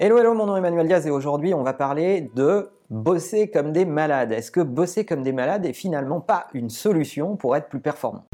Hello, hello, mon nom est Emmanuel Diaz et aujourd'hui on va parler de bosser comme des malades. Est-ce que bosser comme des malades est finalement pas une solution pour être plus performant?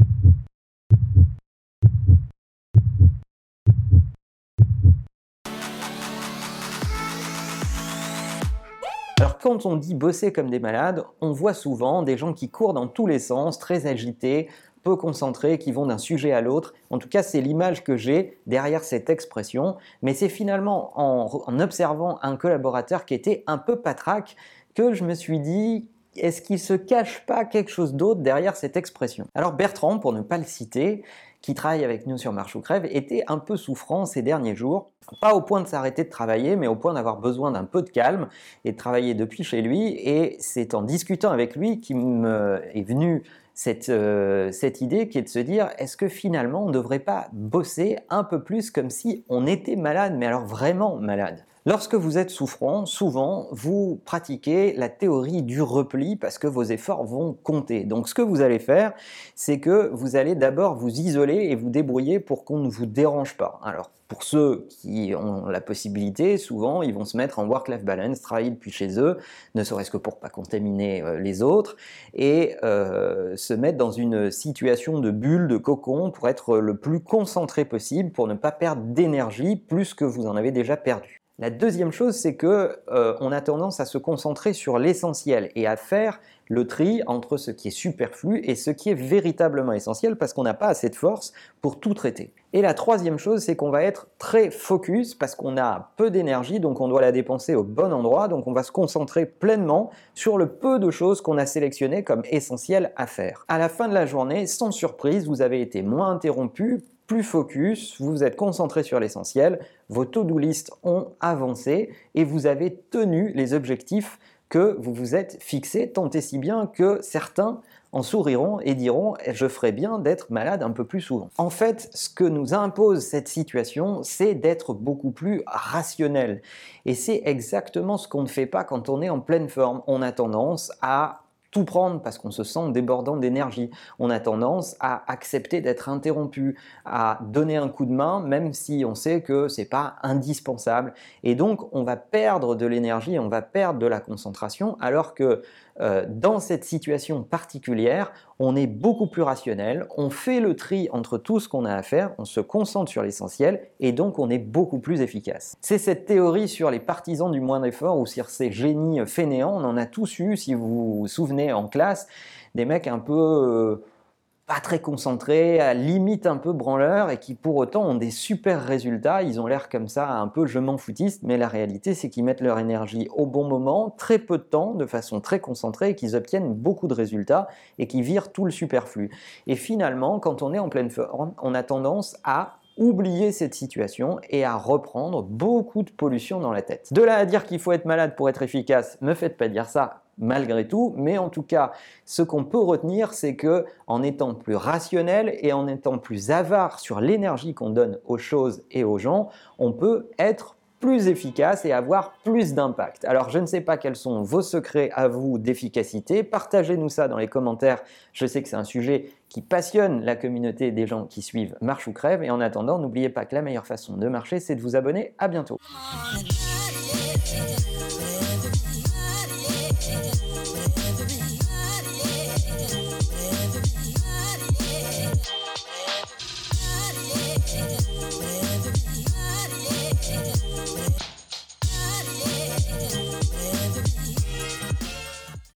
Alors quand on dit bosser comme des malades, on voit souvent des gens qui courent dans tous les sens, très agités, peu concentrés, qui vont d'un sujet à l'autre. En tout cas, c'est l'image que j'ai derrière cette expression. Mais c'est finalement en, observant un collaborateur qui était un peu patraque que je me suis dit, est-ce qu'il se cache pas quelque chose d'autre derrière cette expression? Alors Bertrand, pour ne pas le citer, qui travaille avec nous sur Marche ou Crève, était un peu souffrant ces derniers jours. Pas au point de s'arrêter de travailler, mais au point d'avoir besoin d'un peu de calme et de travailler depuis chez lui. Et c'est en discutant avec lui qu'il est venu cette, euh, cette idée qui est de se dire est-ce que finalement on ne devrait pas bosser un peu plus comme si on était malade, mais alors vraiment malade? Lorsque vous êtes souffrant, souvent, vous pratiquez la théorie du repli parce que vos efforts vont compter. Donc ce que vous allez faire, c'est que vous allez d'abord vous isoler et vous débrouiller pour qu'on ne vous dérange pas. Alors pour ceux qui ont la possibilité, souvent, ils vont se mettre en work-life balance, travailler depuis chez eux, ne serait-ce que pour pas contaminer euh, les autres, et euh, se mettre dans une situation de bulle, de cocon, pour être le plus concentré possible, pour ne pas perdre d'énergie plus que vous en avez déjà perdu. La deuxième chose, c'est que euh, on a tendance à se concentrer sur l'essentiel et à faire le tri entre ce qui est superflu et ce qui est véritablement essentiel parce qu'on n'a pas assez de force pour tout traiter. Et la troisième chose, c'est qu'on va être très focus parce qu'on a peu d'énergie, donc on doit la dépenser au bon endroit, donc on va se concentrer pleinement sur le peu de choses qu'on a sélectionnées comme essentielles à faire. À la fin de la journée, sans surprise, vous avez été moins interrompu, focus, vous vous êtes concentré sur l'essentiel, vos to-do list ont avancé et vous avez tenu les objectifs que vous vous êtes fixés, tant et si bien que certains en souriront et diront je ferai bien d'être malade un peu plus souvent. En fait, ce que nous impose cette situation, c'est d'être beaucoup plus rationnel. Et c'est exactement ce qu'on ne fait pas quand on est en pleine forme. On a tendance à tout prendre parce qu'on se sent débordant d'énergie. On a tendance à accepter d'être interrompu, à donner un coup de main même si on sait que c'est pas indispensable. Et donc on va perdre de l'énergie, on va perdre de la concentration alors que euh, dans cette situation particulière, on est beaucoup plus rationnel, on fait le tri entre tout ce qu'on a à faire, on se concentre sur l'essentiel et donc on est beaucoup plus efficace. C'est cette théorie sur les partisans du moindre effort ou sur ces génies fainéants, on en a tous eu, si vous vous souvenez en classe, des mecs un peu... Euh, pas très concentrés, à limite un peu branleurs et qui pour autant ont des super résultats. Ils ont l'air comme ça un peu je m'en foutiste, mais la réalité c'est qu'ils mettent leur énergie au bon moment, très peu de temps, de façon très concentrée qu'ils obtiennent beaucoup de résultats et qui virent tout le superflu. Et finalement, quand on est en pleine forme, on a tendance à oublier cette situation et à reprendre beaucoup de pollution dans la tête. De là à dire qu'il faut être malade pour être efficace, me faites pas dire ça, malgré tout, mais en tout cas, ce qu'on peut retenir, c'est que en étant plus rationnel et en étant plus avare sur l'énergie qu'on donne aux choses et aux gens, on peut être plus efficace et avoir plus d'impact. Alors je ne sais pas quels sont vos secrets à vous d'efficacité, partagez-nous ça dans les commentaires, je sais que c'est un sujet qui passionne la communauté des gens qui suivent Marche ou Crève, et en attendant, n'oubliez pas que la meilleure façon de marcher, c'est de vous abonner, à bientôt. Yeah.